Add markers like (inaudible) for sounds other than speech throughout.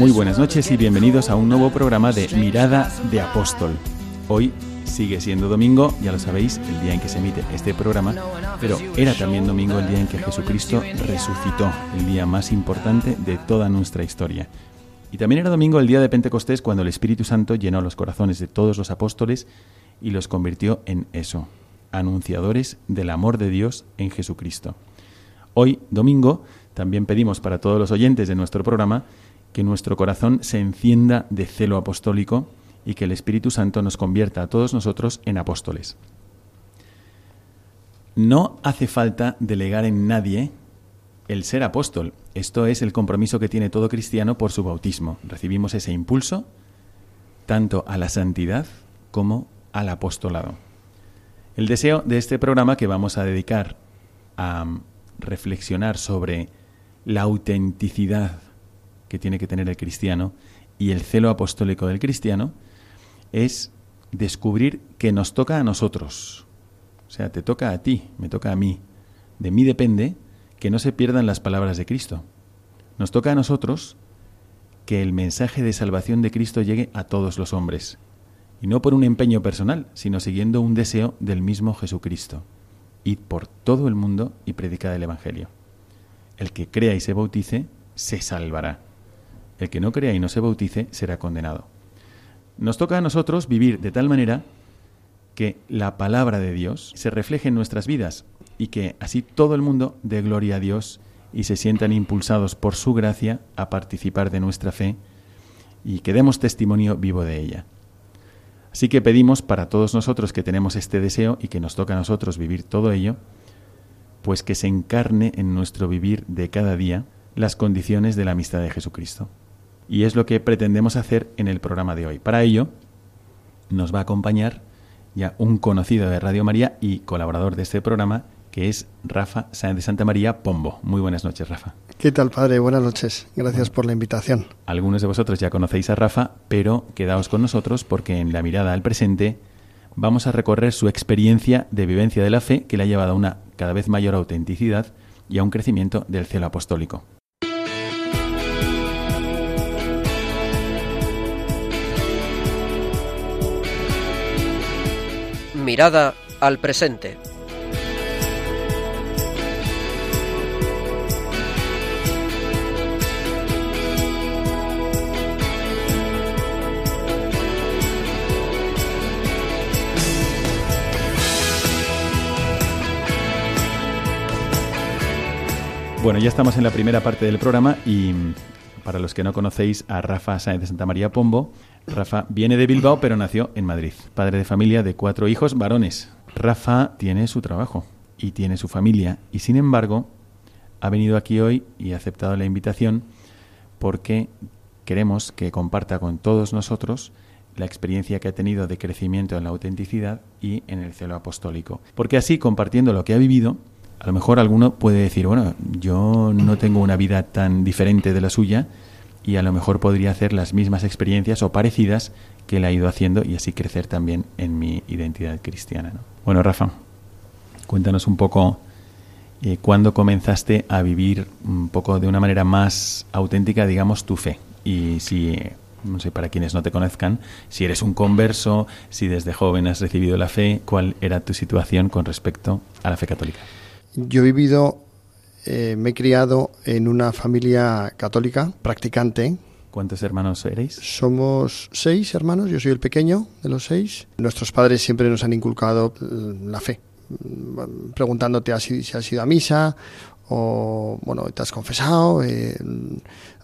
Muy buenas noches y bienvenidos a un nuevo programa de Mirada de Apóstol. Hoy sigue siendo domingo, ya lo sabéis, el día en que se emite este programa, pero era también domingo el día en que Jesucristo resucitó, el día más importante de toda nuestra historia. Y también era domingo el día de Pentecostés cuando el Espíritu Santo llenó los corazones de todos los apóstoles y los convirtió en eso, anunciadores del amor de Dios en Jesucristo. Hoy, domingo, también pedimos para todos los oyentes de nuestro programa que nuestro corazón se encienda de celo apostólico y que el Espíritu Santo nos convierta a todos nosotros en apóstoles. No hace falta delegar en nadie el ser apóstol. Esto es el compromiso que tiene todo cristiano por su bautismo. Recibimos ese impulso tanto a la santidad como al apostolado. El deseo de este programa que vamos a dedicar a reflexionar sobre la autenticidad que tiene que tener el cristiano y el celo apostólico del cristiano es descubrir que nos toca a nosotros. O sea, te toca a ti, me toca a mí. De mí depende que no se pierdan las palabras de Cristo. Nos toca a nosotros que el mensaje de salvación de Cristo llegue a todos los hombres. Y no por un empeño personal, sino siguiendo un deseo del mismo Jesucristo. Id por todo el mundo y predicad el Evangelio. El que crea y se bautice, se salvará. El que no crea y no se bautice, será condenado. Nos toca a nosotros vivir de tal manera que la palabra de Dios se refleje en nuestras vidas y que así todo el mundo dé gloria a Dios y se sientan impulsados por su gracia a participar de nuestra fe y que demos testimonio vivo de ella. Así que pedimos para todos nosotros que tenemos este deseo y que nos toca a nosotros vivir todo ello, pues que se encarne en nuestro vivir de cada día las condiciones de la amistad de Jesucristo. Y es lo que pretendemos hacer en el programa de hoy. Para ello, nos va a acompañar ya un conocido de Radio María y colaborador de este programa, que es Rafa de Santa María Pombo. Muy buenas noches, Rafa. ¿Qué tal, padre? Buenas noches. Gracias por la invitación. Algunos de vosotros ya conocéis a Rafa, pero quedaos con nosotros porque en la mirada al presente vamos a recorrer su experiencia de vivencia de la fe que le ha llevado a una cada vez mayor autenticidad y a un crecimiento del cielo apostólico. Mirada al presente. Bueno, ya estamos en la primera parte del programa y mm, para los que no conocéis a Rafa Sáenz de Santa María Pombo, Rafa viene de Bilbao pero nació en Madrid, padre de familia de cuatro hijos varones. Rafa tiene su trabajo y tiene su familia y sin embargo ha venido aquí hoy y ha aceptado la invitación porque queremos que comparta con todos nosotros la experiencia que ha tenido de crecimiento en la autenticidad y en el celo apostólico. Porque así, compartiendo lo que ha vivido, a lo mejor alguno puede decir, bueno, yo no tengo una vida tan diferente de la suya y a lo mejor podría hacer las mismas experiencias o parecidas que él ha ido haciendo y así crecer también en mi identidad cristiana. ¿no? Bueno, Rafa, cuéntanos un poco eh, cuándo comenzaste a vivir un poco de una manera más auténtica, digamos, tu fe. Y si, no sé, para quienes no te conozcan, si eres un converso, si desde joven has recibido la fe, cuál era tu situación con respecto a la fe católica. Yo he vivido, eh, me he criado en una familia católica, practicante. ¿Cuántos hermanos erais? Somos seis hermanos, yo soy el pequeño de los seis. Nuestros padres siempre nos han inculcado la fe, preguntándote si has ido a misa o bueno, te has confesado, eh,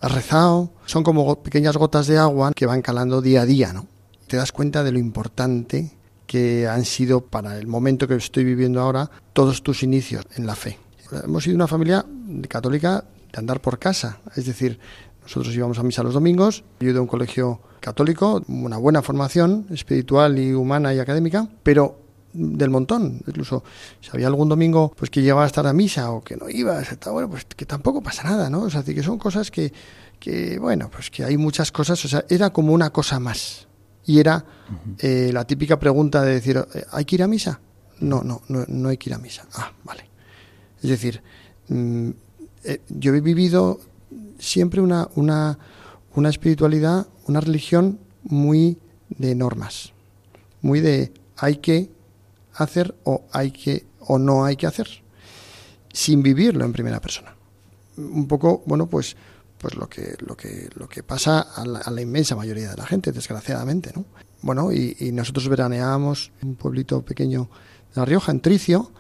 has rezado. Son como pequeñas gotas de agua que van calando día a día, ¿no? Te das cuenta de lo importante que han sido para el momento que estoy viviendo ahora todos tus inicios en la fe. Hemos sido una familia católica de andar por casa, es decir, nosotros íbamos a misa los domingos, yo de un colegio católico, una buena formación espiritual y humana y académica, pero del montón. Incluso si había algún domingo pues que llegaba a estar a misa o que no iba, bueno, pues que tampoco pasa nada, ¿no? O sea, que son cosas que, que, bueno, pues que hay muchas cosas, o sea, era como una cosa más. Y era eh, la típica pregunta de decir, eh, ¿hay que ir a misa? No, no, no, no hay que ir a misa. Ah, vale. Es decir, mm, eh, yo he vivido siempre una, una, una espiritualidad, una religión muy de normas, muy de hay que hacer o hay que o no hay que hacer, sin vivirlo en primera persona. Un poco, bueno, pues pues lo que lo que lo que pasa a la, inmensa mayoría de la gente, desgraciadamente, ¿no? Bueno, y, nosotros veraneábamos en un pueblito pequeño de La Rioja, en Tricio,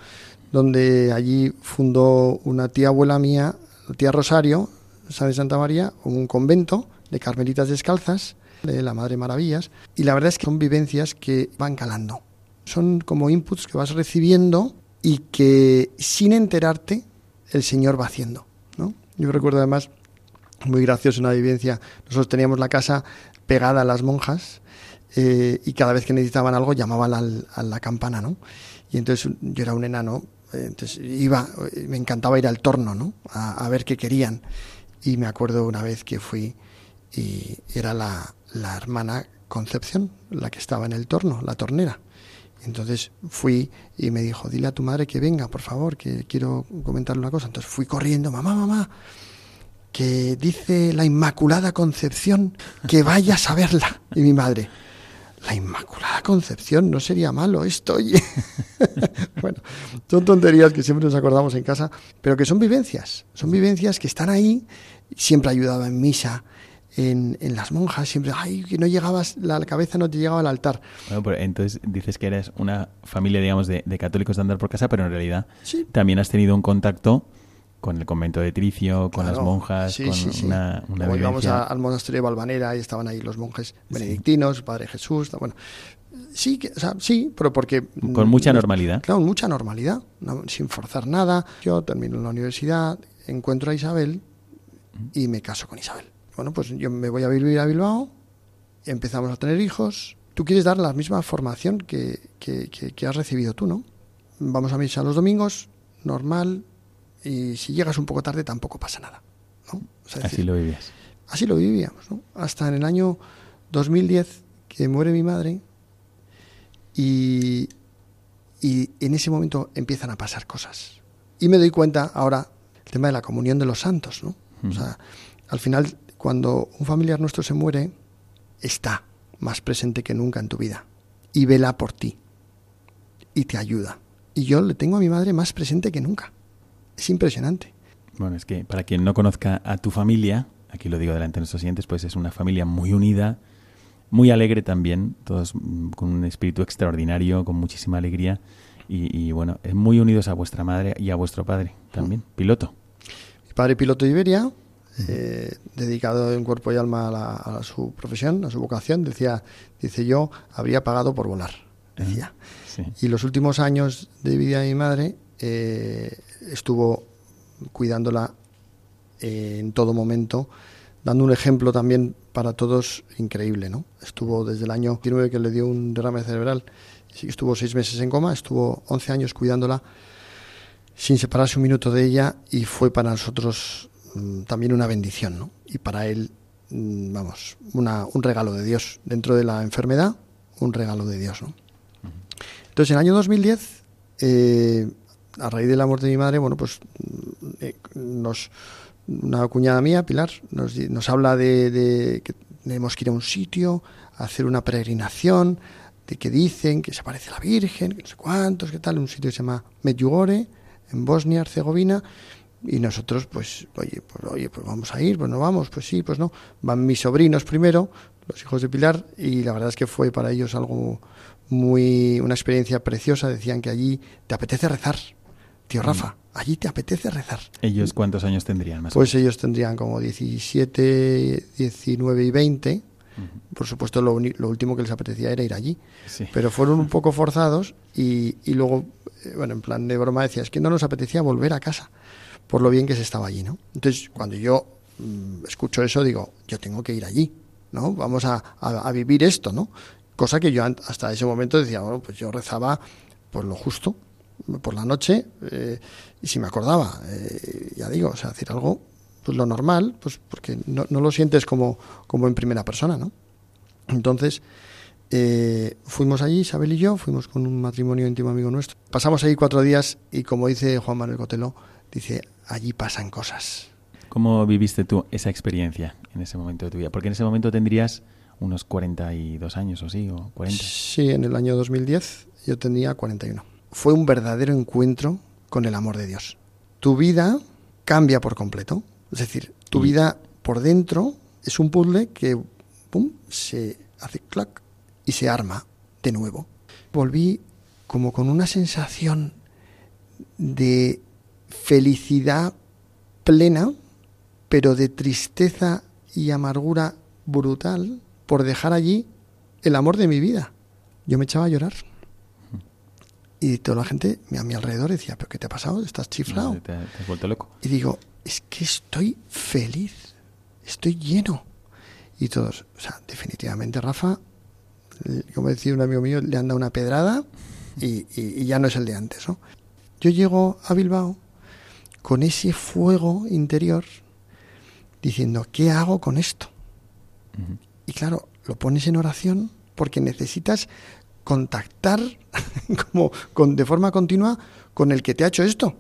donde allí fundó una tía abuela mía, la tía Rosario, San de Santa María, un convento de carmelitas descalzas, de la Madre Maravillas, y la verdad es que son vivencias que van calando son como inputs que vas recibiendo y que sin enterarte el Señor va haciendo. ¿no? Yo recuerdo además, muy gracioso una vivencia, nosotros teníamos la casa pegada a las monjas eh, y cada vez que necesitaban algo llamaban a la campana, ¿no? Y entonces yo era un enano, entonces iba, me encantaba ir al torno, ¿no? A, a, ver qué querían. Y me acuerdo una vez que fui y era la, la hermana Concepción la que estaba en el torno, la tornera. Entonces fui y me dijo, dile a tu madre que venga, por favor, que quiero comentarle una cosa. Entonces fui corriendo, mamá, mamá, que dice la Inmaculada Concepción que vayas a verla. Y mi madre, la Inmaculada Concepción, no sería malo esto. (laughs) bueno, son tonterías que siempre nos acordamos en casa, pero que son vivencias, son vivencias que están ahí. Siempre ayudaba en misa, en, las monjas, siempre, ay, que no llegabas, la cabeza no te llegaba al altar. Bueno, pues entonces dices que eres una familia, digamos, de, católicos de andar por casa, pero en realidad también has tenido un contacto con el convento de Tricio, con las monjas, con una, una íbamos al monasterio de Valvanera y estaban ahí los monjes benedictinos, Padre Jesús, bueno, sí, o sea, sí, pero porque... Con mucha normalidad. Claro, mucha normalidad, sin forzar nada. Yo termino la universidad, encuentro a Isabel y me caso con Isabel. Bueno, pues yo me voy a vivir a Bilbao, empezamos a tener hijos, tú quieres dar la misma formación que, que, has recibido tú, ¿no? Vamos a misa los domingos, normal, y si llegas un poco tarde tampoco pasa nada, ¿no? así lo vivías. Así lo vivíamos, ¿no? Hasta en el año 2010 que muere mi madre y, y en ese momento empiezan a pasar cosas. Y me doy cuenta ahora el tema de la comunión de los santos, ¿no? O sea, al final cuando un familiar nuestro se muere, está más presente que nunca en tu vida y vela por ti y te ayuda. Y yo le tengo a mi madre más presente que nunca. Es impresionante. Bueno, es que para quien no conozca a tu familia, aquí lo digo delante de nuestros siguientes, pues es una familia muy unida, muy alegre también, todos con un espíritu extraordinario, con muchísima alegría y, bueno, muy unidos a vuestra madre y a vuestro padre también, mm. piloto. Mi padre piloto de Iberia, eh, dedicado en cuerpo y alma a, su profesión, a su vocación, decía, dice yo, habría pagado por volar, decía. Y los últimos años de vida de mi madre eh, estuvo cuidándola eh, en todo momento, dando un ejemplo también para todos increíble, ¿no? Estuvo desde el año 19 que le dio un derrame cerebral, estuvo seis meses en coma, estuvo 11 años cuidándola sin separarse un minuto de ella y fue para nosotros Mm, también una bendición, ¿no? Y para él, mm, vamos, una, un regalo de Dios. Dentro de la enfermedad, un regalo de Dios, ¿no? Entonces, en el año 2010, eh, a raíz de la muerte de mi madre, bueno, pues eh, nos, una cuñada mía, Pilar, nos, nos habla de, que tenemos que ir a un sitio, hacer una peregrinación, de que dicen que se aparece la Virgen, que no sé cuántos, que tal, un sitio que se llama Medjugorje, en Bosnia, Herzegovina, y nosotros, pues, oye, pues, oye, pues vamos a ir, pues no vamos, pues sí, pues no. Van mis sobrinos primero, los hijos de Pilar, y la verdad es que fue para ellos algo muy, una experiencia preciosa. Decían que allí te apetece rezar, tío Mm. Rafa, allí te apetece rezar. ¿Ellos cuántos años tendrían más? Pues ellos tendrían como 17, 19 y 20. Por supuesto, lo, lo último que les apetecía era ir allí. Sí. Pero fueron un (laughs) poco forzados y, y luego, eh, bueno, en plan de broma decía, es que no nos apetecía volver a casa por lo bien que se estaba allí, ¿no? Entonces, cuando yo mm, escucho eso, digo, yo tengo que ir allí, ¿no? Vamos a, a- a vivir esto, ¿no? Cosa que yo hasta ese momento decía, bueno, pues yo rezaba por lo justo, por la noche, eh, y si me acordaba, eh, ya digo, o sea, decir algo, pues lo normal, pues porque no, no lo sientes como, como en primera persona, ¿no? Entonces, eh, fuimos allí, Isabel y yo, fuimos con un matrimonio íntimo amigo nuestro. Pasamos ahí cuatro días y como dice Juan Manuel Cotelo, dice, allí pasan cosas. ¿Cómo viviste tú esa experiencia en ese momento de tu vida? Porque en ese momento tendrías unos 42 años o sí, o 40. Sí, en el año 2010 yo tenía 41. Fue un verdadero encuentro con el amor de Dios. Tu vida cambia por completo. Es decir, tu vida por dentro es un puzzle que pum, se hace clac y se arma de nuevo. Volví como con una sensación de felicidad plena, pero de tristeza y amargura brutal por dejar allí el amor de mi vida. Yo me echaba a llorar. Y toda la gente a mi alrededor decía, ¿pero qué te ha pasado? ¿Estás chiflado? No, te, te has vuelto loco. Y digo, es que estoy feliz, estoy lleno. Y todos, o sea, definitivamente Rafa, como decía un amigo mío, le han dado una pedrada y, y- y ya no es el de antes, ¿no? Yo llego a Bilbao con ese fuego interior diciendo, ¿qué hago con esto? Y claro, lo pones en oración porque necesitas contactar (laughs) como con, de forma continua con el que te ha hecho esto,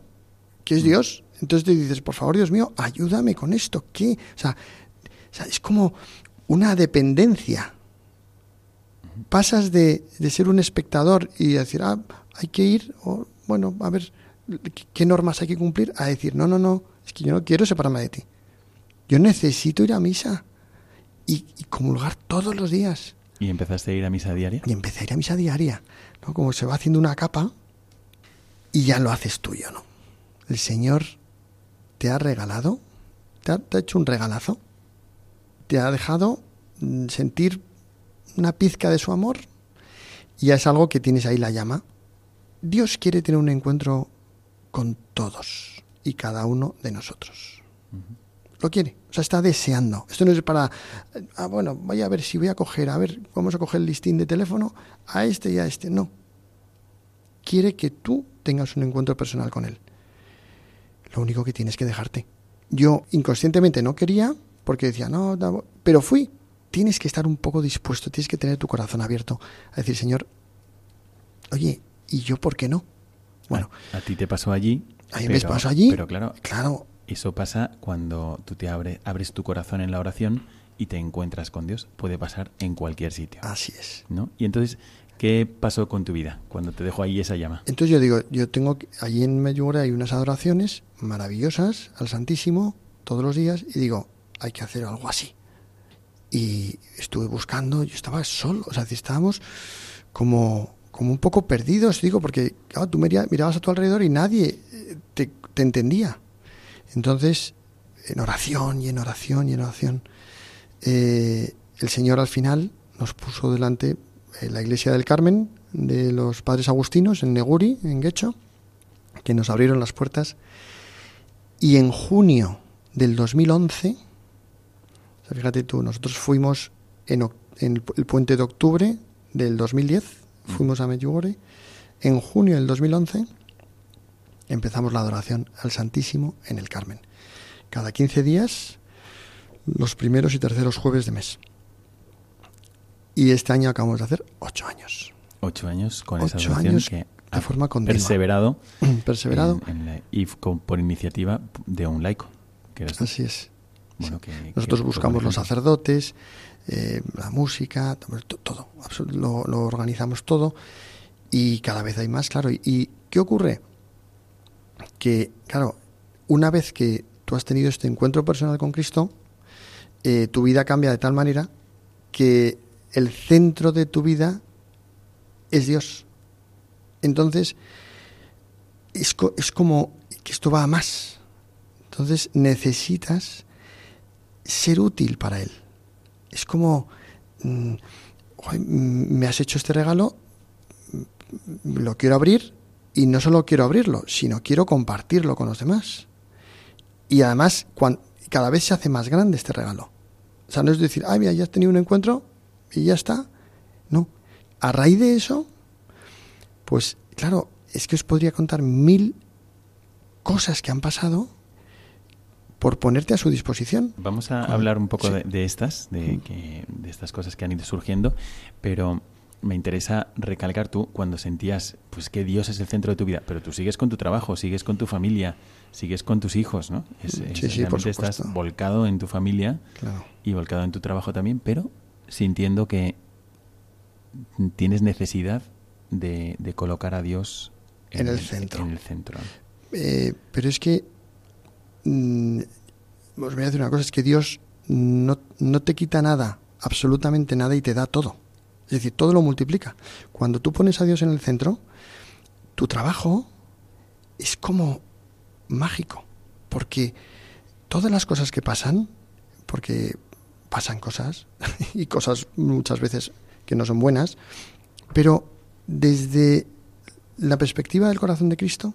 que es Dios. Entonces te dices, por favor, Dios mío, ayúdame con esto. ¿Qué? O sea, es como una dependencia. Pasas de, de ser un espectador y decir, ah, hay que ir, o bueno, a ver qué- qué normas hay que cumplir, a decir, no, no, no, es que yo no quiero separarme de ti. Yo necesito ir a misa y, y comulgar todos los días. ¿Y empezaste a ir a misa diaria? Y empecé a ir a misa diaria, ¿no? Como se va haciendo una capa y ya lo haces tuyo, ¿no? El Señor te ha regalado, te ha, te ha hecho un regalazo, te ha dejado mm, sentir una pizca de su amor y ya es algo que tienes ahí la llama. Dios quiere tener un encuentro con todos y cada uno de nosotros. Lo quiere, o sea, está deseando. Esto no es para, ah, bueno, voy a ver si voy a coger, a ver, vamos a coger el listín de teléfono a este y a este. No. Quiere que tú tengas un encuentro personal con él. Lo único que tienes que dejarte. Yo inconscientemente no quería, porque decía, no, no, pero fui. Tienes que estar un poco dispuesto, tienes que tener tu corazón abierto a decir, Señor, oye, ¿y yo por qué no? Bueno, A, a ti te pasó allí. a mí me pasó allí. Pero claro, Claro, eso pasa cuando tú te abre- abres tu corazón en la oración y te encuentras con Dios. Puede pasar en cualquier sitio. así es. ¿no? Y entonces, ¿qué pasó con tu vida cuando te dejó ahí esa llama? Entonces yo digo, yo tengo allí en Medjugorje hay unas adoraciones maravillosas al Santísimo todos los días y digo, hay que hacer algo así. Y estuve buscando, yo estaba solo, o sea, estábamos como, como un poco perdidos, digo, porque claro, tú mira- mirabas a tu alrededor y nadie eh, te, te entendía. Entonces, en oración y en oración y en oración, eh, el Señor al final nos puso delante eh, la iglesia del Carmen de los padres agustinos en Neguri, en Guecho, que nos abrieron las puertas. Y en junio del 2011, o sea, fíjate tú, nosotros fuimos en, en el, pu- el puente de octubre del 2010, fuimos a Medjugorje. En junio del 2011 empezamos la adoración al Santísimo en el Carmen. Cada 15 días, los primeros y terceros jueves de mes. Y este año acabamos de hacer ocho años. Ocho años con esa adoración años que de forma continua. perseverado, (clears throat) Perseverado. en- en la- y con- por iniciativa de un laico. Que. Así es. Bueno, que- Nosotros que- buscamos los sacerdotes, eh, la música, to- todo, lo, lo organizamos todo y cada vez hay más, claro. ¿Y, y qué ocurre? Que, claro, una vez que tú has tenido este encuentro personal con Cristo, eh, tu vida cambia de tal manera que el centro de tu vida es Dios. Entonces, es, es como que esto va a más. Entonces necesitas ser útil para Él. Es como, mm, me has hecho este regalo, mm, lo quiero abrir y no solo quiero abrirlo, sino quiero compartirlo con los demás. Y además, cada vez se hace más grande este regalo. O sea, no es decir, ay, mira, ya has tenido un encuentro y ya está. No. A raíz de eso, pues claro, es que os podría contar mil cosas que han pasado por ponerte a su disposición. Vamos a hablar un poco de, estas, de, que, de estas cosas que han ido surgiendo, pero me interesa recalcar tú cuando sentías pues que Dios es el centro de tu vida, pero tú sigues con tu trabajo, sigues con tu familia, sigues con tus hijos, ¿no? Es, sí, sí, por estás volcado en tu familia y volcado en tu trabajo también, pero sintiendo que tienes necesidad de, colocar a Dios en, el, centro. En el centro. Eh, pero es que mm, os voy a decir una cosa, es que Dios no, no te quita nada, absolutamente nada, y te da todo. Es decir, todo lo multiplica. Cuando tú pones a Dios en el centro, tu trabajo es como mágico, porque todas las cosas que pasan, porque pasan cosas, (laughs) y cosas muchas veces que no son buenas, pero desde la perspectiva del corazón de Cristo,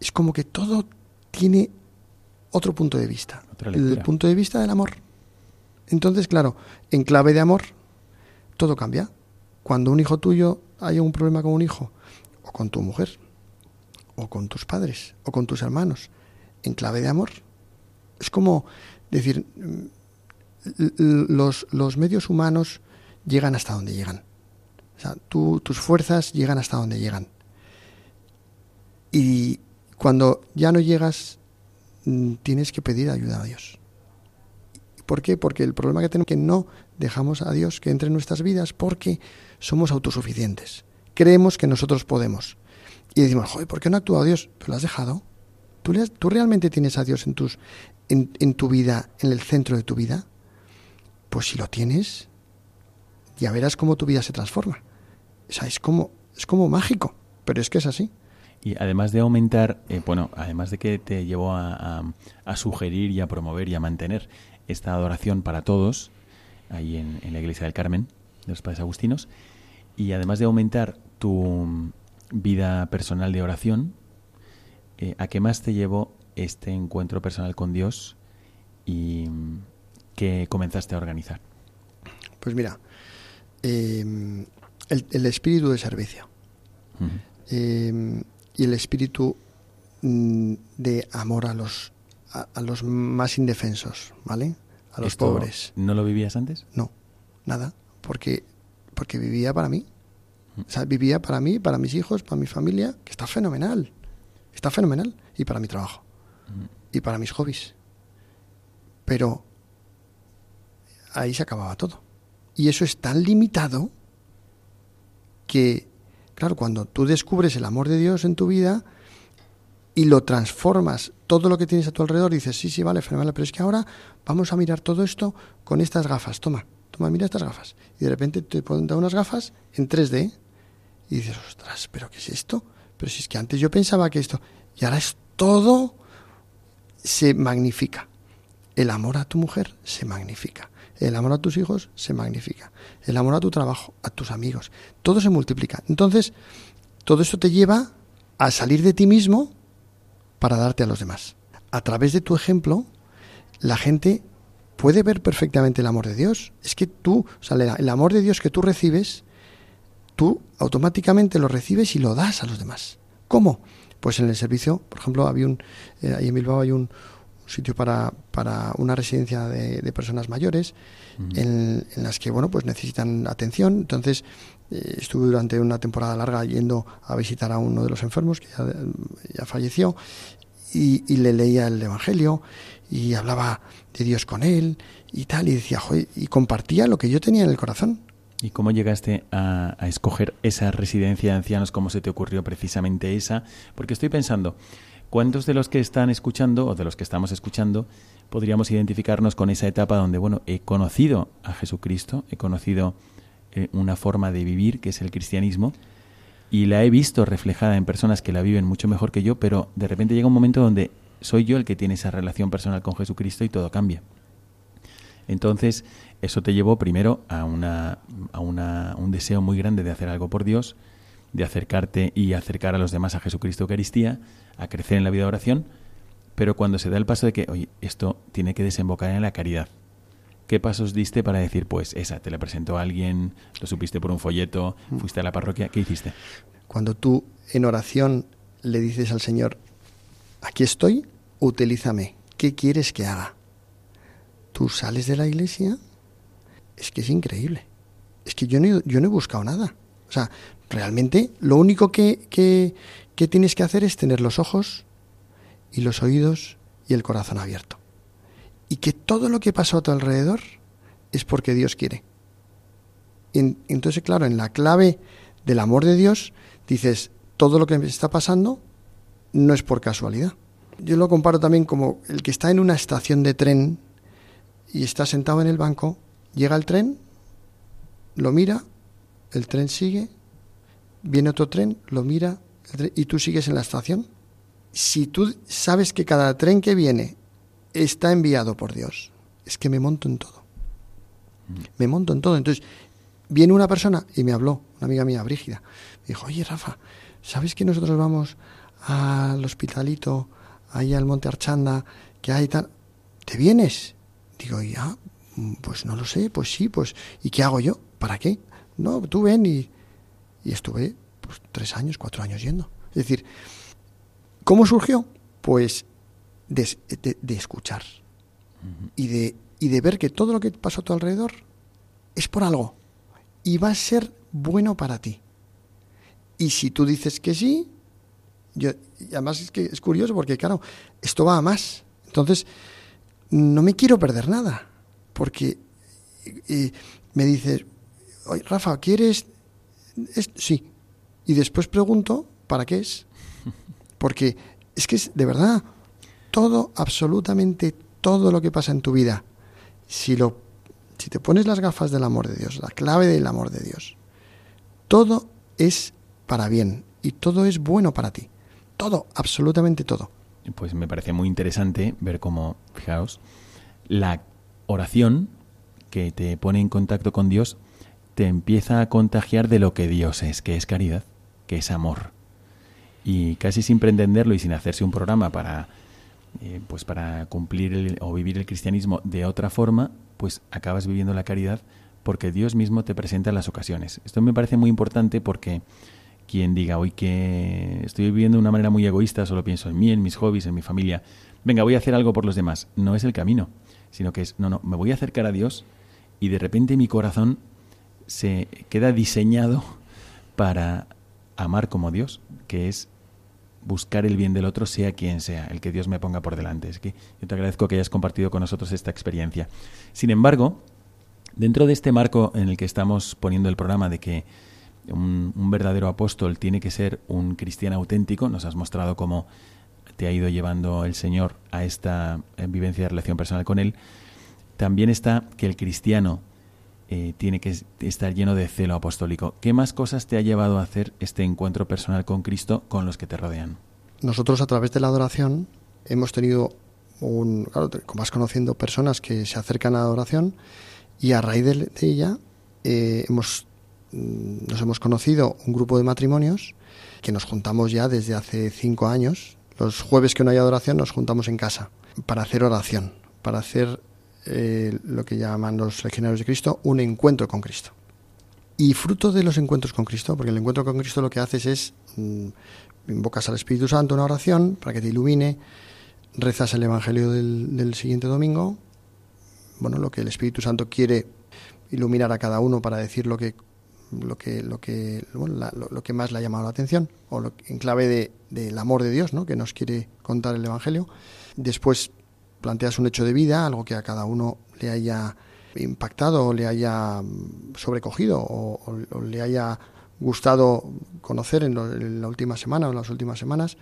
es como que todo tiene otro punto de vista, el punto de vista del amor. Entonces, claro, en clave de amor, todo cambia. Cuando un hijo tuyo haya un problema con un hijo, o con tu mujer, o con tus padres, o con tus hermanos, en clave de amor, es como decir, los, los medios humanos llegan hasta donde llegan. O sea, tú, tus fuerzas llegan hasta donde llegan. Y cuando ya no llegas, mm, tienes que pedir ayuda a Dios. ¿Por qué? Porque el problema que tenemos es que no dejamos a Dios que entre en nuestras vidas porque somos autosuficientes. Creemos que nosotros podemos. Y decimos, joder, ¿por qué no ha actuado Dios? Pero lo has dejado. ¿Tú, ¿Tú realmente tienes a Dios en, tus, en, en tu vida, en el centro de tu vida? Pues si lo tienes, ya verás cómo tu vida se transforma. O sea, es como, es como mágico, pero es que es así. Y además de aumentar, eh, bueno, además de que te llevó a, a, sugerir y a promover y a mantener esta adoración para todos, ahí en, la iglesia del Carmen, de los Padres Agustinos, y además de aumentar tu vida personal de oración, eh, ¿a qué más te llevó este encuentro personal con Dios y que comenzaste a organizar? Pues mira, eh, el, espíritu de servicio em, y el espíritu mm, de amor a los, a, los más indefensos, ¿vale? A los pobres. ¿No lo vivías antes? No, nada, porque, porque vivía para mí. O sea, vivía para mí, para mis hijos, para mi familia, que está fenomenal. Está fenomenal. Y para mi trabajo. Y para mis hobbies. Pero ahí se acababa todo. Y eso es tan limitado que, claro, cuando tú descubres el amor de Dios en tu vida y lo transformas, todo lo que tienes a tu alrededor, dices, sí, sí, vale, fenomenal, pero es que ahora vamos a mirar todo esto con estas gafas, toma, toma, mira estas gafas. Y de repente te ponen unas gafas en 3D y dices, ostras, ¿pero qué es esto? Pero si es que antes yo pensaba que esto, y ahora es todo, se magnifica. El amor a tu mujer se magnifica. El amor a tus hijos se magnifica. El amor a tu trabajo, a tus amigos. Todo se multiplica. Entonces, todo esto te lleva a salir de ti mismo para darte a los demás. A través de tu ejemplo, la gente puede ver perfectamente el amor de Dios. Es que tú, o sea, el amor de Dios que tú recibes, tú automáticamente lo recibes y lo das a los demás. ¿Cómo? Pues en el servicio, por ejemplo, había un, eh, ahí en Bilbao hay un, sitio para, para una residencia de, personas mayores en, las que bueno pues necesitan atención entonces eh, estuve durante una temporada larga yendo a visitar a uno de los enfermos que ya, falleció y, le leía el evangelio y hablaba de Dios con él y tal y decía y compartía lo que yo tenía en el corazón ¿Y cómo llegaste a, escoger esa residencia de ancianos? ¿Cómo se te ocurrió precisamente esa? Porque estoy pensando, ¿Cuántos de los que están escuchando o de los que estamos escuchando podríamos identificarnos con esa etapa donde, bueno, he conocido a Jesucristo, he conocido eh, una forma de vivir que es el cristianismo y la he visto reflejada en personas que la viven mucho mejor que yo, pero de repente llega un momento donde soy yo el que tiene esa relación personal con Jesucristo y todo cambia. Entonces, eso te llevó primero a, una, a una, un deseo muy grande de hacer algo por Dios, de acercarte y acercar a los demás a Jesucristo Eucaristía, a crecer en la vida de oración, pero cuando se da el paso de que, oye, esto tiene que desembocar en la caridad. ¿Qué pasos diste para decir, pues esa, te la presentó alguien, lo supiste por un folleto, mm. fuiste a la parroquia, ¿qué hiciste? Cuando tú en oración le dices al Señor, aquí estoy, utilízame, ¿qué quieres que haga? Tú sales de la iglesia, es que es increíble. Es que yo no, yo no he buscado nada. O sea, realmente lo único que, que, que tienes que hacer es tener los ojos y los oídos y el corazón abierto. Y que todo lo que pasa a tu alrededor es porque Dios quiere. Y entonces, claro, en la clave del amor de Dios, dices, todo lo que me está pasando no es por casualidad. Yo lo comparo también como el que está en una estación de tren y está sentado en el banco, llega el tren, lo mira, el tren sigue, viene otro tren, lo mira, y tú sigues en la estación. Si tú sabes que cada tren que viene está enviado por Dios, es que me monto en todo. Mm. Me monto en todo. Entonces, viene una persona y me habló, una amiga mía, Brígida, me dijo, oye Rafa, ¿sabes que nosotros vamos al hospitalito, ahí al Monte Archanda, que hay tal? ¿Te vienes? Digo, ya, pues no lo sé, pues sí, pues, ¿y qué hago yo? ¿Para qué? No, tú ven y, y estuve pues, tres años, cuatro años yendo. Es decir, ¿cómo surgió? Pues de, de, escuchar y, de, y de ver que todo lo que pasó a tu alrededor es por algo y va a ser bueno para ti. Y si tú dices que sí, yo, además es que es curioso porque, claro, esto va a más. Entonces, no me quiero perder nada, porque me dices, Oye, Rafa, ¿quieres? Sí. Y después pregunto, ¿para qué es? (laughs) Porque es que es de verdad, todo, absolutamente todo lo que pasa en tu vida, si, lo, si te pones las gafas del amor de Dios, la clave del amor de Dios, todo es para bien y todo es bueno para ti. Todo, absolutamente todo. Pues me parece muy interesante ver cómo, fijaos, la oración que te pone en contacto con Dios te empieza a contagiar de lo que Dios es, que es caridad, que es amor. Y casi sin pretenderlo y sin hacerse un programa para, eh, pues para cumplir o vivir el cristianismo de otra forma, pues acabas viviendo la caridad porque Dios mismo te presenta las ocasiones. Esto me parece muy importante porque quien diga hoy que estoy viviendo de una manera muy egoísta, solo pienso en mí, en mis hobbies, en mi familia, venga, voy a hacer algo por los demás, no es el camino, sino que es, no, no, me voy a acercar a Dios y de repente mi corazón se queda diseñado (laughs) para amar como Dios, que es buscar el bien del otro, sea quien sea, el que Dios me ponga por delante. Es que yo te agradezco que hayas compartido con nosotros esta experiencia. Sin embargo, dentro de este marco en el que estamos poniendo el programa de que un, verdadero apóstol tiene que ser un cristiano auténtico, nos has mostrado cómo te ha ido llevando el Señor a esta vivencia de relación personal con Él, también está que el cristiano eh, tiene que estar lleno de celo apostólico. ¿Qué más cosas te ha llevado a hacer este encuentro personal con Cristo con los que te rodean? Nosotros a través de la adoración hemos tenido un, claro, vas conociendo personas que se acercan a la adoración y a raíz de, ella eh, hemos, mm, nos hemos conocido un grupo de matrimonios que nos juntamos ya desde hace cinco años. Los jueves que no hay adoración nos juntamos en casa para hacer oración, para hacer eh, lo que llaman los legionarios de Cristo, un encuentro con Cristo. Y fruto de los encuentros con Cristo, porque el encuentro con Cristo lo que haces es mm, invocas al Espíritu Santo una oración para que te ilumine, rezas el Evangelio del, siguiente domingo, bueno, lo que el Espíritu Santo quiere iluminar a cada uno para decir lo que lo que lo que lo, que más le ha llamado la atención o lo, en clave de, del amor de Dios, ¿no? Que nos quiere contar el Evangelio. Después planteas un hecho de vida, algo que a cada uno le haya impactado o le haya sobrecogido o, le haya gustado conocer en, la última semana o en las últimas semanas.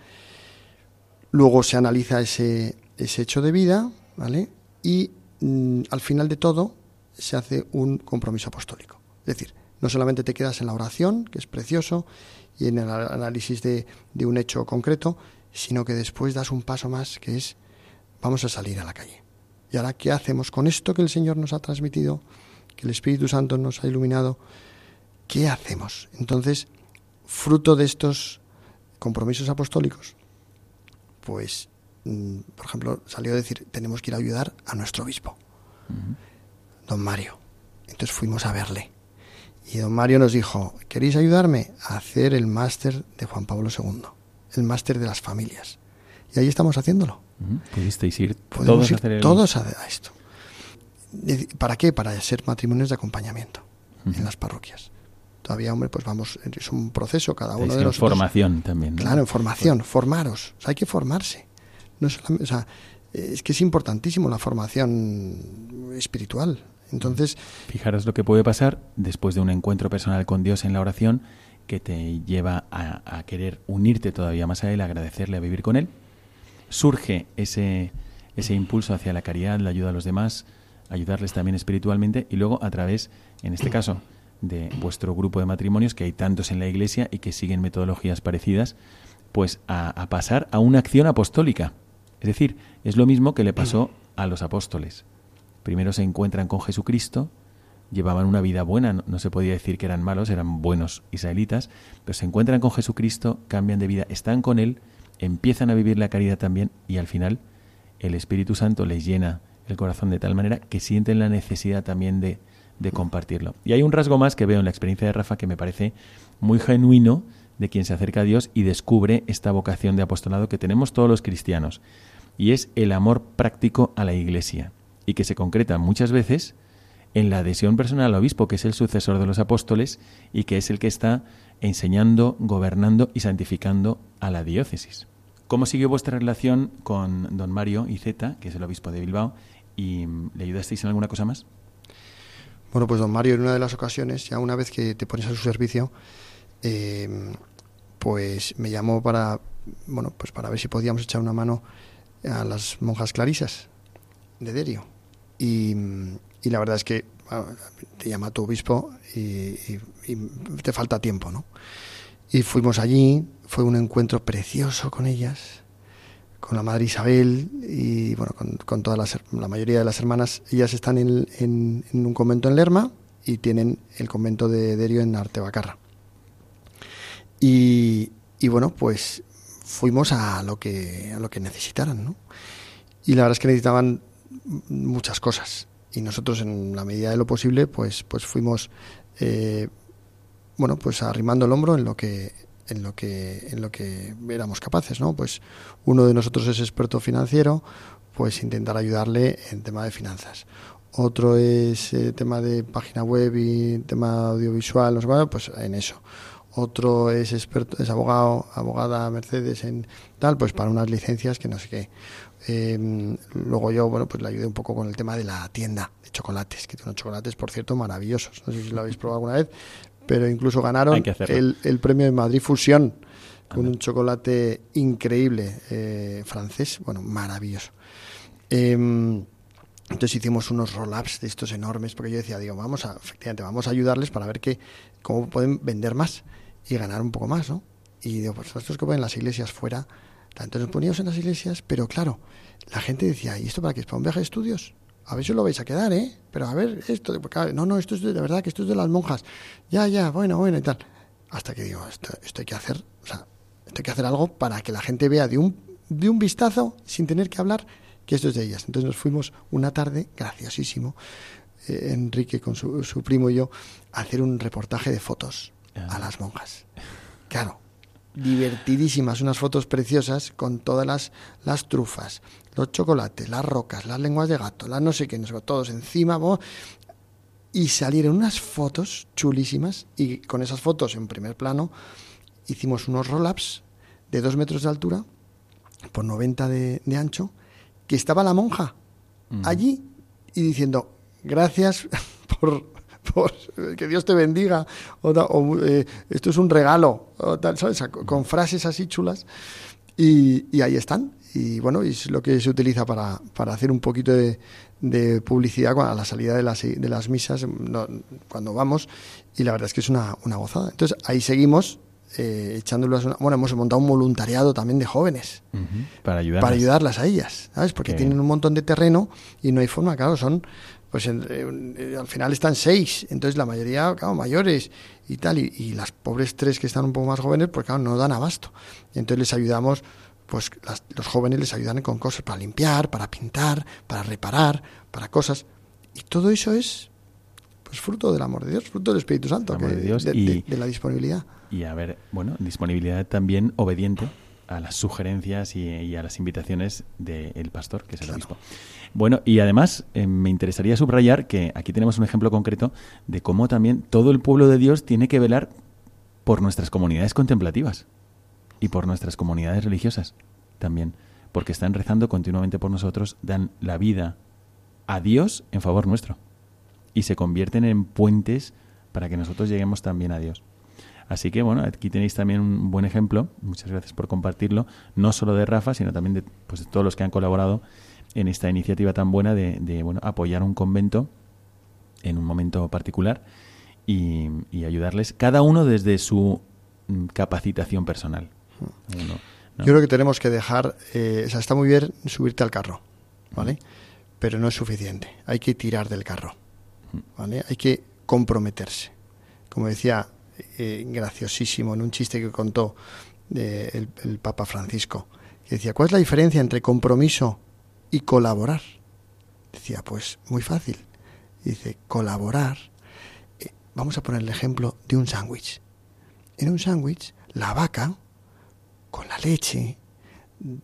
Luego se analiza ese, ese hecho de vida, ¿vale? Y mm, al final de todo se hace un compromiso apostólico. Es decir, no solamente te quedas en la oración, que es precioso, y en el análisis de, de un hecho concreto, sino que después das un paso más, que es vamos a salir a la calle. ¿Y ahora qué hacemos con esto que el Señor nos ha transmitido, que el Espíritu Santo nos ha iluminado? ¿Qué hacemos? Entonces, fruto de estos compromisos apostólicos, pues, mm, por ejemplo, salió a decir, tenemos que ir a ayudar a nuestro obispo, don Mario. Entonces fuimos a verle. Y don Mario nos dijo, ¿queréis ayudarme a hacer el máster de Juan Pablo II? El máster de las familias. Y ahí estamos haciéndolo. ¿Pudisteis ir todos, a, hacer todos a, esto? ¿Para qué? Para ser matrimonios de acompañamiento en las parroquias. Todavía, hombre, pues vamos, es un proceso cada uno de nosotros. formación también. Claro, formación, formaros. hay que formarse. No solamente, o sea, es que es importantísimo la formación espiritual. Entonces. Fijaros lo que puede pasar después de un encuentro personal con Dios en la oración que te lleva a, querer unirte todavía más a Él, agradecerle, a vivir con Él. Surge ese, ese impulso hacia la caridad, la ayuda a los demás, ayudarles también espiritualmente y luego a través, en este caso, de vuestro grupo de matrimonios, que hay tantos en la Iglesia y que siguen metodologías parecidas, pues a, pasar a una acción apostólica. Es decir, es lo mismo que le pasó a los apóstoles. Primero se encuentran con Jesucristo, llevaban una vida buena, no, se podía decir que eran malos, eran buenos israelitas, pero se encuentran con Jesucristo, cambian de vida, están con Él, empiezan a vivir la caridad también y al final el Espíritu Santo les llena el corazón de tal manera que sienten la necesidad también de, de compartirlo. Y hay un rasgo más que veo en la experiencia de Rafa que me parece muy genuino de quien se acerca a Dios y descubre esta vocación de apostolado que tenemos todos los cristianos, y es el amor práctico a la Iglesia, y que se concreta muchas veces en la adhesión personal al obispo, que es el sucesor de los apóstoles y que es el que está enseñando, gobernando y santificando a la diócesis. ¿Cómo siguió vuestra relación con don Mario Iceta, que es el obispo de Bilbao, y le ayudasteis en alguna cosa más? Bueno, pues don Mario, en una de las ocasiones, ya una vez que te pones a su servicio, eh, pues me llamó para, bueno, pues para ver si podíamos echar una mano a las monjas clarisas de Derio. Y, la verdad es que te llama tu obispo y, te falta tiempo, ¿no? Y fuimos allí, fue un encuentro precioso con ellas con la madre Isabel y bueno, con, todas las, la mayoría de las hermanas. Ellas están en, un convento en Lerma y tienen el convento de Derio en Artebacarra. Y, y bueno, pues fuimos a lo que, a lo que necesitaran, ¿no? Y la verdad es que necesitaban muchas cosas. Y nosotros, en la medida de lo posible, pues, pues fuimos, eh, bueno, pues arrimando el hombro en lo que en lo que en lo que éramos capaces, ¿no? Pues uno de nosotros es experto financiero, pues intentar ayudarle en tema de finanzas. Otro es eh, tema de página web y tema audiovisual, no pues en eso. Otro es experto, es abogado, abogada Mercedes en tal, pues para unas licencias que no sé qué. Em, luego yo, bueno, pues le ayudé un poco con el tema de la tienda de chocolates, que tiene unos chocolates, por cierto, maravillosos. No sé si lo habéis probado alguna vez, pero incluso ganaron el, premio de Madrid Fusión con un chocolate increíble eh, francés, bueno, maravilloso. Em, entonces hicimos unos roll-ups de estos enormes, porque yo decía, digo, vamos a, efectivamente, vamos a ayudarles para ver que, cómo pueden vender más y ganar un poco más, ¿no? Y digo, pues estos que ponen las iglesias fuera, tanto nos poníamos en las iglesias, pero claro, la gente decía, ¿y esto para qué es? ¿Para un viaje de estudios? A ver si lo vais a quedar, ¿eh? Pero a ver, esto, no, no, esto es de, verdad, que esto es de las monjas. Ya, ya, bueno, bueno y tal. Hasta que digo, esto, esto hay que hacer, o sea, esto hay que hacer algo para que la gente vea de un, de un vistazo, sin tener que hablar, que esto es de ellas. Entonces nos fuimos una tarde, graciosísimo, eh, Enrique con su, su, primo y yo, a hacer un reportaje de fotos a las monjas. Claro, divertidísimas, unas fotos preciosas con todas las, las trufas, los chocolates, las rocas, las lenguas de gato, las no sé qué, todos encima, y salieron unas fotos chulísimas y con esas fotos en primer plano hicimos unos roll-ups de dos metros de altura por 90 de, ancho, que estaba la monja allí y diciendo, gracias (laughs) por, que Dios te bendiga, o, eh, esto es un regalo, o tal, ¿sabes? Con frases así chulas. Y, y ahí están, y bueno, es lo que se utiliza para, para hacer un poquito de, de publicidad a la salida de las, de las misas cuando vamos y la verdad es que es una, una gozada. Entonces ahí seguimos eh, echándolas bueno hemos montado un voluntariado también de jóvenes para ayudarlas para ayudarlas a ellas sabes porque tienen un montón de terreno y no hay forma claro son pues eh, al final están seis entonces la mayoría claro mayores y tal y, las pobres tres que están un poco más jóvenes pues claro no dan abasto. Y entonces les ayudamos pues los jóvenes les ayudan con cosas para limpiar para pintar para reparar para cosas. Y todo eso es pues fruto del amor de Dios fruto del Espíritu Santo de, Dios y, de la disponibilidad. y a ver, bueno, disponibilidad también obediente a las sugerencias y, a las invitaciones del pastor, que es el obispo. Bueno, y además eh, me interesaría subrayar que aquí tenemos un ejemplo concreto de cómo también todo el pueblo de Dios tiene que velar por nuestras comunidades contemplativas y por nuestras comunidades religiosas también, porque están rezando continuamente por nosotros, dan la vida a Dios en favor nuestro y se convierten en puentes para que nosotros lleguemos también a Dios. Así que bueno, aquí tenéis también un buen ejemplo. Muchas gracias por compartirlo, no solo de Rafa, sino también de, pues, todos los que han colaborado en esta iniciativa tan buena de, bueno, apoyar un convento en un momento particular y, ayudarles, cada uno desde su mm, capacitación personal. Yo creo que tenemos que dejar, eh, o sea, está muy bien subirte al carro, ¿vale? Pero no es suficiente, hay que tirar del carro, ¿vale? Hay que comprometerse. Como decía eh, graciosísimo en un chiste que contó eh, el, Papa Francisco, decía, ¿cuál es la diferencia entre compromiso y colaborar? Decía, pues muy fácil. Dice, colaborar, eh, vamos a poner el ejemplo de un sándwich. En un sándwich, la vaca, con la leche,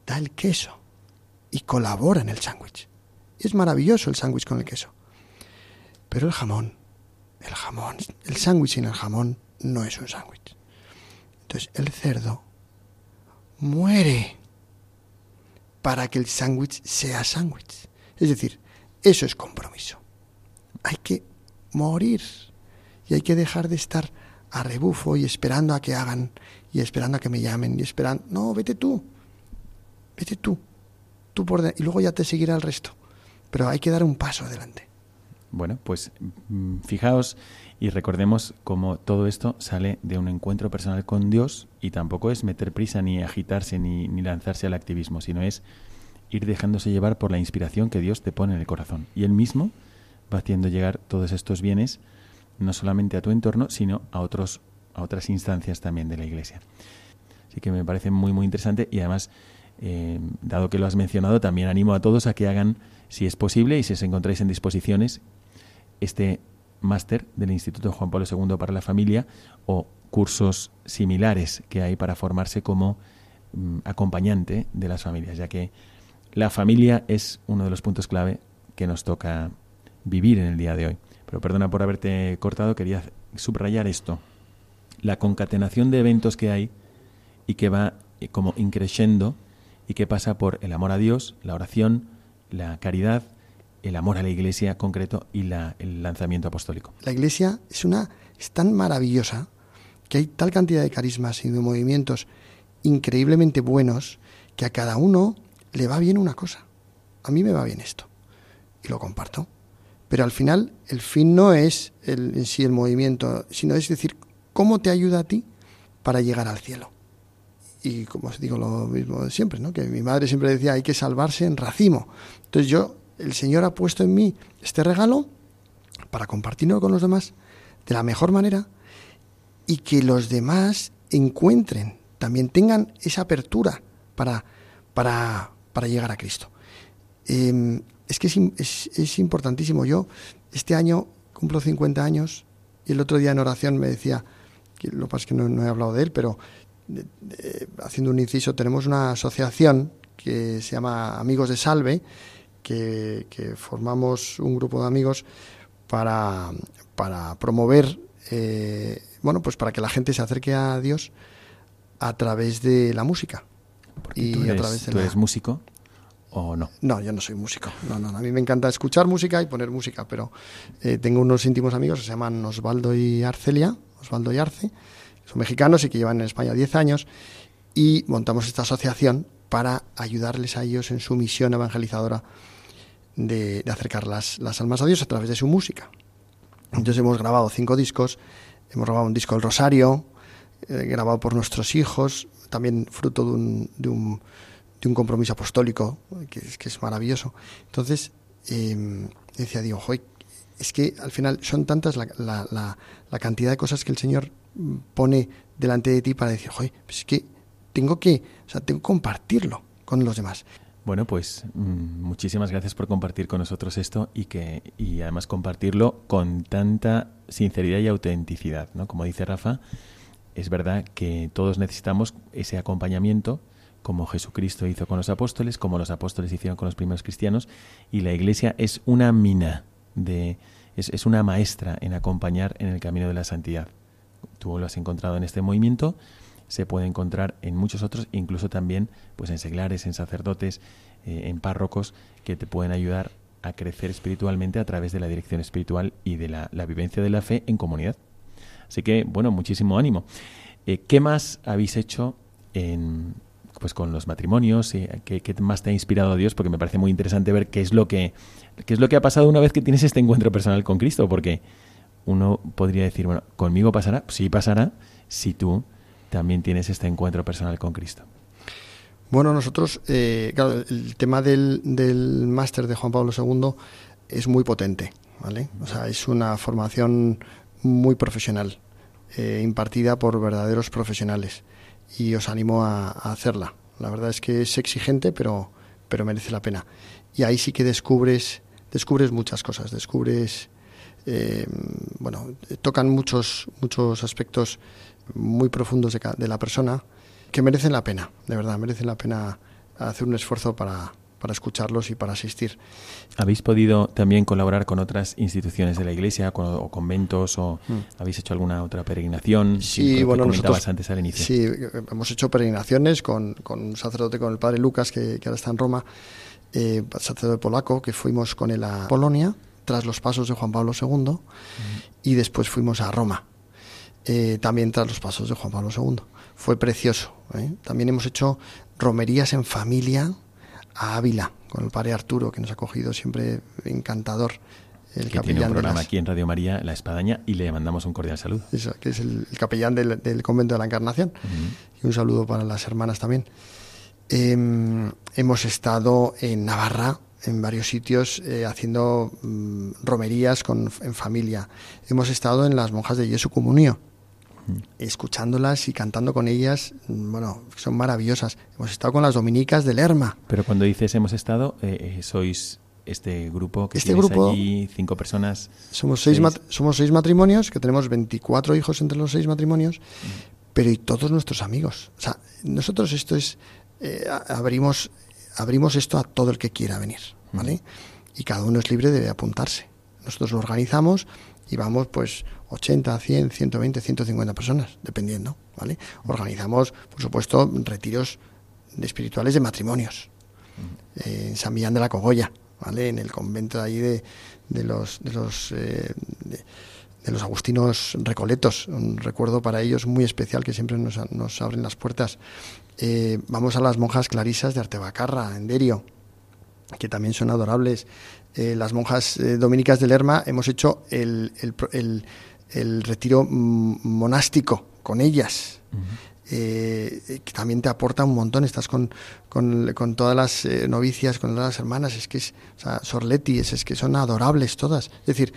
da el queso y colabora en el sándwich. Es maravilloso el sándwich con el queso. Pero el jamón, el jamón, el sándwich sin el jamón no es un sándwich. Entonces el cerdo muere para que el sándwich sea sándwich. Es decir, eso es compromiso. Hay que morir y hay que dejar de estar a rebufo y esperando a que hagan y esperando a que me llamen y esperando. No, vete tú. Vete tú. Tú por y luego ya te seguirá el resto. Pero hay que dar un paso adelante. Bueno, pues mm, fijaos y recordemos cómo todo esto sale de un encuentro personal con Dios y tampoco es meter prisa ni agitarse ni, ni lanzarse al activismo, sino es ir dejándose llevar por la inspiración que Dios te pone en el corazón. Y Él mismo va haciendo llegar todos estos bienes no solamente a tu entorno, sino a, otros, a otras instancias también de la Iglesia. Así que me parece muy, muy interesante y además, eh, dado que lo has mencionado, también animo a todos a que hagan, si es posible y si os encontráis en disposiciones, este máster del Instituto Juan Pablo II para la Familia o cursos similares que hay para formarse como mm, acompañante de las familias, ya que la familia es uno de los puntos clave que nos toca vivir en el día de hoy. Pero perdona por haberte cortado, quería subrayar esto. La concatenación de eventos que hay y que va eh, como increciendo y que pasa por el amor a Dios, la oración, la caridad, el amor a la Iglesia concreto y la, el lanzamiento apostólico. La Iglesia es una es tan maravillosa que hay tal cantidad de carismas y de movimientos increíblemente buenos que a cada uno le va bien una cosa. A mí me va bien esto y lo comparto. Pero al final el fin no es el, en sí el movimiento, sino es decir, cómo te ayuda a ti para llegar al cielo. Y como os digo lo mismo siempre, ¿no? que mi madre siempre decía, hay que salvarse en racimo. Entonces yo el Señor ha puesto en mí este regalo para compartirlo con los demás de la mejor manera y que los demás encuentren, también tengan esa apertura para, para, para llegar a Cristo. Em, es que es, importantísimo. Yo este año cumplo 50 años y el otro día en oración me decía, que lo que pasa es que no, he hablado de él, pero haciendo un inciso, tenemos una asociación que se llama Amigos de Salve que, formamos un grupo de amigos para, para promover, eh, bueno, pues para que la gente se acerque a Dios a través de la música. y tú eres, a través de ¿tú eres músico o no? No, yo no soy músico. No, no, a mí me encanta escuchar música y poner música, pero eh, tengo unos íntimos amigos que se llaman Osvaldo y Arcelia, Osvaldo y Arce, son mexicanos y que llevan en España 10 años y montamos esta asociación para ayudarles a ellos en su misión evangelizadora de, acercar las, las, almas a Dios a través de su música. Entonces hemos grabado cinco discos, hemos grabado un disco del Rosario, eh, grabado por nuestros hijos, también fruto de un, de un, de un compromiso apostólico, que es, que es maravilloso. Entonces, eh, decía, digo, es que al final son tantas la, la, la, cantidad de cosas que el Señor pone delante de ti para decir, pues es que tengo que, o sea, tengo que compartirlo con los demás. Bueno, pues mm, muchísimas gracias por compartir con nosotros esto y que y además compartirlo con tanta sinceridad y autenticidad, ¿no? Como dice Rafa, es verdad que todos necesitamos ese acompañamiento como Jesucristo hizo con los apóstoles, como los apóstoles hicieron con los primeros cristianos, y la Iglesia es una mina de es, es una maestra en acompañar en el camino de la santidad. Tú lo has encontrado en este movimiento se puede encontrar en muchos otros, incluso también pues en seglares, en sacerdotes, eh, en párrocos, que te pueden ayudar a crecer espiritualmente a través de la dirección espiritual y de la, vivencia de la fe en comunidad. Así que, bueno, muchísimo ánimo. Eh, ¿Qué más habéis hecho en, pues con los matrimonios? ¿Qué, ¿Qué, más te ha inspirado a Dios? Porque me parece muy interesante ver qué es lo que qué es lo que ha pasado una vez que tienes este encuentro personal con Cristo, porque uno podría decir, bueno, conmigo pasará, sí pasará, si tú también tienes este encuentro personal con Cristo. Bueno, nosotros, eh, el tema del, del máster de Juan Pablo II es muy potente, ¿vale? O sea, es una formación muy profesional, eh, impartida por verdaderos profesionales, y os animo a, hacerla. La verdad es que es exigente, pero, pero merece la pena. Y ahí sí que descubres, descubres muchas cosas, descubres, eh, bueno, tocan muchos, muchos aspectos muy profundos de, la persona que merecen la pena, de verdad, merecen la pena hacer un esfuerzo para, para escucharlos y para asistir. ¿Habéis podido también colaborar con otras instituciones de la Iglesia, o conventos, o mm. habéis hecho alguna otra peregrinación? Sí, bueno, nosotros antes al inicio. Sí, hemos hecho peregrinaciones con, con un sacerdote, con el padre Lucas, que, ahora está en Roma, eh, sacerdote polaco, que fuimos con él a Polonia, tras los pasos de Juan Pablo II, mm. y después fuimos a Roma eh, también tras los pasos de Juan Pablo II. Fue precioso. ¿eh? También hemos hecho romerías en familia a Ávila, con el padre Arturo, que nos ha cogido siempre encantador. El que tiene un programa aquí en Radio María, La Espadaña, y le mandamos un cordial saludo. Eso, que es el, capellán del, convento de la Encarnación. Y un saludo para las hermanas también. Em, hemos estado en Navarra, en varios sitios eh, haciendo mm, romerías con, en familia. Hemos estado en las monjas de Jesu Comunio, escuchándolas y cantando con ellas, bueno, son maravillosas. Hemos estado con las dominicas de Lerma. Pero cuando dices hemos estado, eh, eh, sois este grupo que este grupo, allí, cinco personas. Somos seis, somos seis matrimonios, que tenemos 24 hijos entre los seis matrimonios, pero y todos nuestros amigos. O sea, nosotros esto es, eh, abrimos, abrimos esto a todo el que quiera venir, ¿vale? Y cada uno es libre de apuntarse. Nosotros lo organizamos y vamos pues 80, 100, 120, 150 personas, dependiendo, ¿vale? Organizamos, por supuesto, retiros espirituales de matrimonios en San Millán de la Cogolla, ¿vale? En el convento de ahí de, de los de los eh, de, los agustinos recoletos, un recuerdo para ellos muy especial que siempre nos, nos abren las puertas. Eh, vamos a las monjas clarisas de Artebacarra, en Derio, que también son adorables. Eh, las monjas eh, dominicas de Lerma hemos hecho el, el, retiro monástico con ellas. Eh, que también te aporta un montón, estás con, con, todas las novicias, con todas las hermanas, es que es, o sea, es, que son adorables todas. Es decir,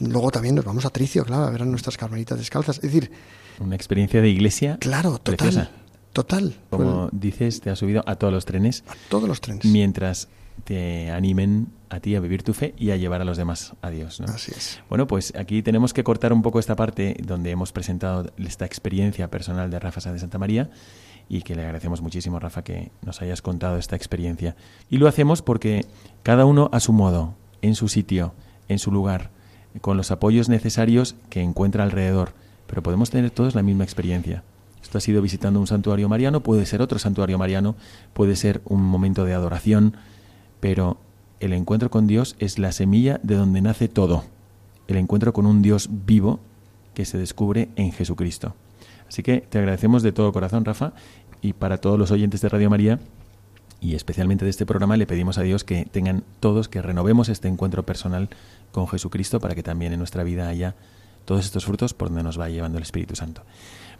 luego también nos vamos a Tricio, claro, a ver a nuestras carmelitas descalzas. Es decir, una experiencia de iglesia. Claro, total. Total. Como dices, te has subido a todos los trenes. A todos los trenes. Mientras te animen a ti a vivir tu fe y a llevar a los demás a Dios. Así es. Bueno, pues aquí tenemos que cortar un poco esta parte donde hemos presentado esta experiencia personal de Rafa de Santa María y que le agradecemos muchísimo, Rafa, que nos hayas contado esta experiencia. Y lo hacemos porque cada uno a su modo, en su sitio, en su lugar, con los apoyos necesarios que encuentra alrededor, pero podemos tener todos la misma experiencia. Esto ha sido visitando un santuario mariano, puede ser otro santuario mariano, puede ser un momento de adoración, pero el encuentro con Dios es la semilla de donde nace todo. El encuentro con un Dios vivo que se descubre en Jesucristo. Así que te agradecemos de todo corazón, Rafa, y para todos los oyentes de Radio María, y especialmente de este programa le pedimos a Dios que tengan todos, que renovemos este encuentro personal con Jesucristo para que también en nuestra vida haya todos estos frutos por donde nos va llevando el Espíritu Santo.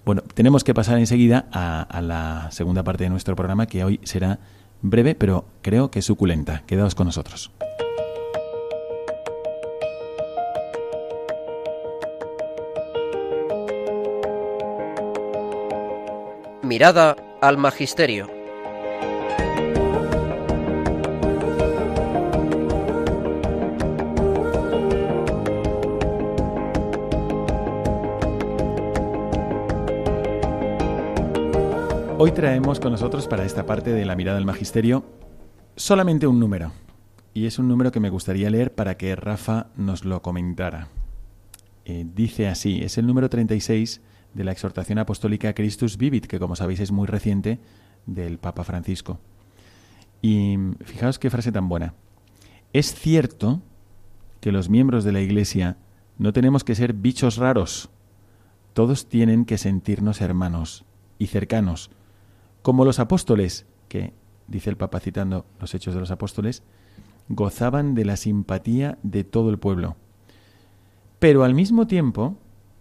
Bueno, tenemos que pasar enseguida a, a la segunda parte de nuestro programa que hoy será breve, pero creo que suculenta. Quedaos con nosotros. Mirada al Magisterio. Hoy traemos con nosotros para esta parte de la mirada al magisterio solamente un número. Y es un número que me gustaría leer para que Rafa nos lo comentara. Eh, dice así, es el número 36 de la exhortación apostólica Christus Vivit, que como sabéis es muy reciente del Papa Francisco. Y fijaos qué frase tan buena. Es cierto que los miembros de la Iglesia no tenemos que ser bichos raros. Todos tienen que sentirnos hermanos y cercanos como los apóstoles, que, dice el Papa citando los hechos de los apóstoles, gozaban de la simpatía de todo el pueblo. Pero al mismo tiempo,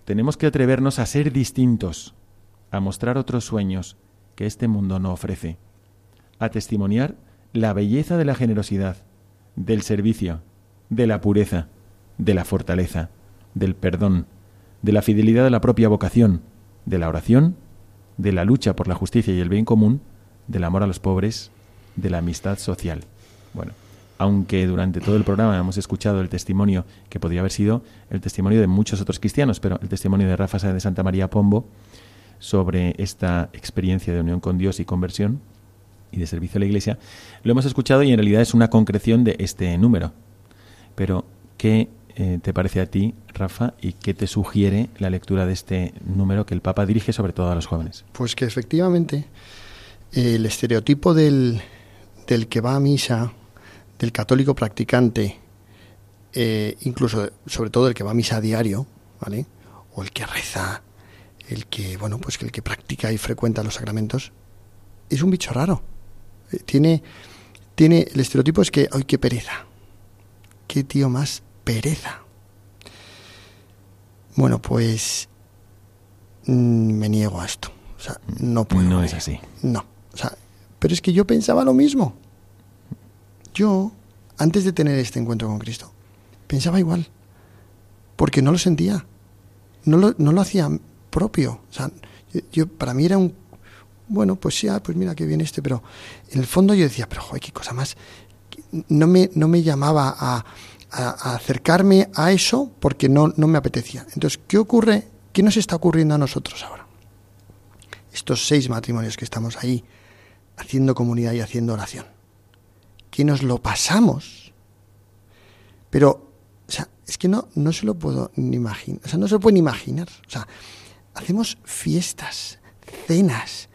tenemos que atrevernos a ser distintos, a mostrar otros sueños que este mundo no ofrece, a testimoniar la belleza de la generosidad, del servicio, de la pureza, de la fortaleza, del perdón, de la fidelidad a la propia vocación, de la oración de la lucha por la justicia y el bien común, del amor a los pobres, de la amistad social. Bueno, aunque durante todo el programa hemos escuchado el testimonio que podría haber sido el testimonio de muchos otros cristianos, pero el testimonio de Rafa de Santa María Pombo sobre esta experiencia de unión con Dios y conversión y de servicio a la Iglesia, lo hemos escuchado y en realidad es una concreción de este número. Pero, ¿qué eh, te parece a ti, Rafa, y qué te sugiere la lectura de este número que el Papa dirige sobre todo a los jóvenes? Pues que efectivamente el estereotipo del, del que va a misa, del católico practicante, eh, incluso sobre todo el que va a misa a diario, ¿vale? O el que reza, el que, bueno, pues el que practica y frecuenta los sacramentos, es un bicho raro. Eh, tiene, tiene, el estereotipo es que, ¡ay, qué pereza! ¡Qué tío más pereza. Bueno, pues mm, me niego a esto. O sea, no puedo. No es así. No. O sea, pero es que yo pensaba lo mismo. Yo, antes de tener este encuentro con Cristo, pensaba igual. Porque no lo sentía. No lo, no lo hacía propio. O sea, yo, para mí era un. Bueno, pues sí, ah, pues mira qué bien este, pero en el fondo yo decía, pero joder, qué cosa más. No me, no me llamaba a, a, acercarme a eso porque no, no me apetecía. Entonces, ¿qué ocurre? ¿Qué nos está ocurriendo a nosotros ahora? Estos seis matrimonios que estamos ahí haciendo comunidad y haciendo oración. Que nos lo pasamos. Pero, o sea, es que no, no se lo puedo ni imaginar. O sea, no se lo pueden imaginar. O sea, hacemos fiestas, cenas,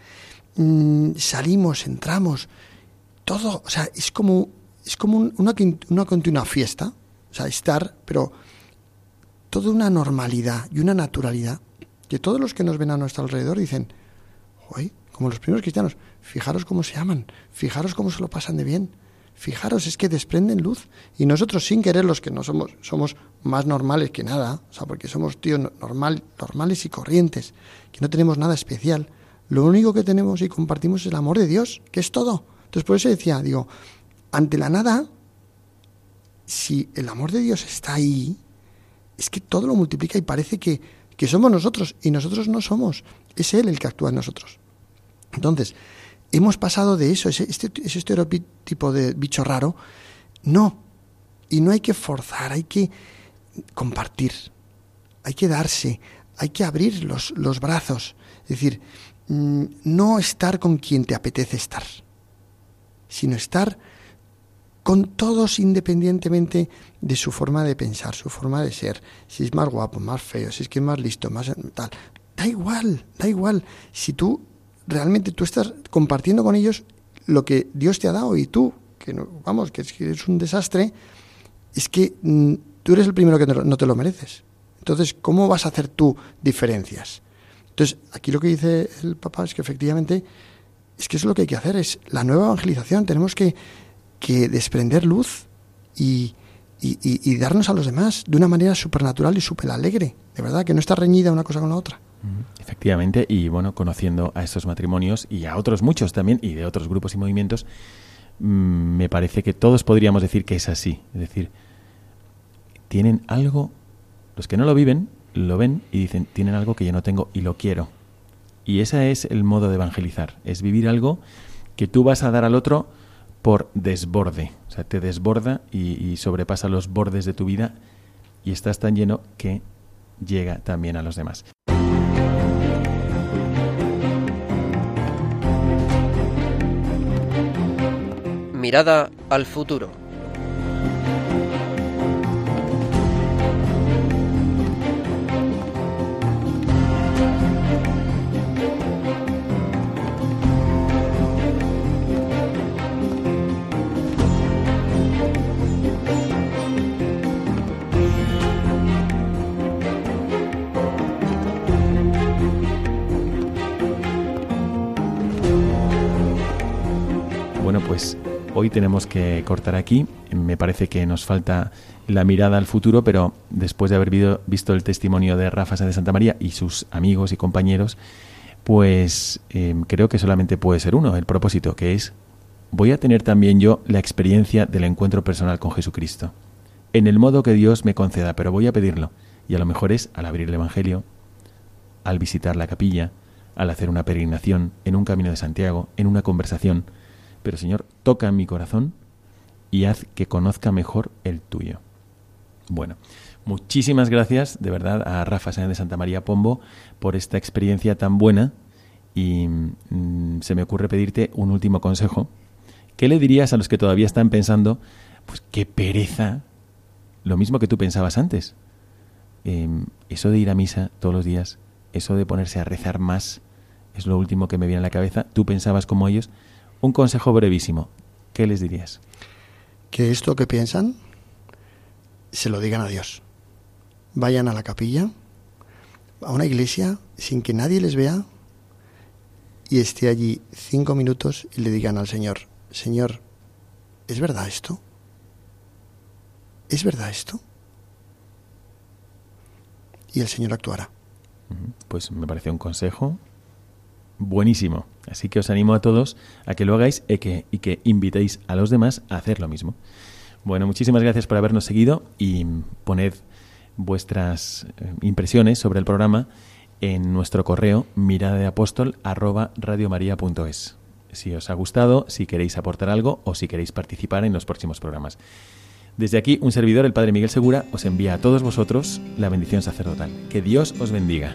mmm, salimos, entramos, todo. O sea, es como, es como una, una continua fiesta sea, estar, pero toda una normalidad y una naturalidad que todos los que nos ven a nuestro alrededor dicen, hoy como los primeros cristianos, fijaros cómo se aman, fijaros cómo se lo pasan de bien, fijaros, es que desprenden luz. Y nosotros sin querer los que no somos, somos más normales que nada, o sea, porque somos tíos normal, normales y corrientes, que no tenemos nada especial, lo único que tenemos y compartimos es el amor de Dios, que es todo. Entonces por eso decía, digo, ante la nada si el amor de Dios está ahí, es que todo lo multiplica y parece que, que somos nosotros y nosotros no somos. Es Él el que actúa en nosotros. Entonces, hemos pasado de eso, ese, este, ese estereotipo de bicho raro, no. Y no hay que forzar, hay que compartir, hay que darse, hay que abrir los, los brazos. Es decir, mm, no estar con quien te apetece estar, sino estar con todos independientemente de su forma de pensar, su forma de ser, si es más guapo, más feo, si es que es más listo, más tal. Da igual, da igual. Si tú realmente tú estás compartiendo con ellos lo que Dios te ha dado y tú, que no, vamos, que es, un desastre, es que mm, tú eres el primero que no te lo mereces. Entonces, ¿cómo vas a hacer tú diferencias? Entonces, aquí lo que dice el papá es que efectivamente Es que eso es lo que hay que hacer, es la nueva evangelización. Tenemos que, que desprender luz y, y, y, darnos a los demás de una manera supernatural y súper alegre. De verdad, que no está reñida una cosa con la otra. Efectivamente, y bueno, conociendo a estos matrimonios y a otros muchos también, y de otros grupos y movimientos, mm, me parece que todos podríamos decir que es así. Es decir, tienen algo, los que no lo viven, lo ven y dicen, tienen algo que yo no tengo y lo quiero. Y ese es el modo de evangelizar, es vivir algo que tú vas a dar al otro por desborde. O sea, te desborda y, sobrepasa los bordes de tu vida y estás tan lleno que llega también a los demás. Mirada al futuro. Pues hoy tenemos que cortar aquí. Me parece que nos falta la mirada al futuro, pero después de haber visto el testimonio de Rafa de Santa María y sus amigos y compañeros, pues em, creo que solamente puede ser uno, el propósito, que es voy a tener también yo la experiencia del encuentro personal con Jesucristo, en el modo que Dios me conceda, pero voy a pedirlo. Y a lo mejor es al abrir el Evangelio, al visitar la capilla, al hacer una peregrinación, en un camino de Santiago, en una conversación, pero Señor, toca mi corazón y haz que conozca mejor el tuyo. Bueno, muchísimas gracias de verdad a Rafa Sáenz de Santa María Pombo por esta experiencia tan buena y mm, se me ocurre pedirte un último consejo. ¿Qué le dirías a los que todavía están pensando, pues qué pereza, lo mismo que tú pensabas antes? Em, eso de ir a misa todos los días, eso de ponerse a rezar más, es lo último que me viene a la cabeza. Tú pensabas como ellos, un consejo brevísimo. ¿Qué les dirías? Que esto que piensan se lo digan a Dios. Vayan a la capilla, a una iglesia, sin que nadie les vea, y esté allí cinco minutos y le digan al Señor, Señor, ¿es verdad esto? ¿Es verdad esto? Y el Señor actuará. Pues me parece un consejo buenísimo. Así que os animo a todos a que lo hagáis y que, invitéis a los demás a hacer lo mismo. Bueno, muchísimas gracias por habernos seguido y poned vuestras eh, impresiones sobre el programa en nuestro correo mirada de Si os ha gustado, si queréis aportar algo o si queréis participar en los próximos programas. Desde aquí, un servidor, el Padre Miguel Segura, os envía a todos vosotros la bendición sacerdotal. Que Dios os bendiga.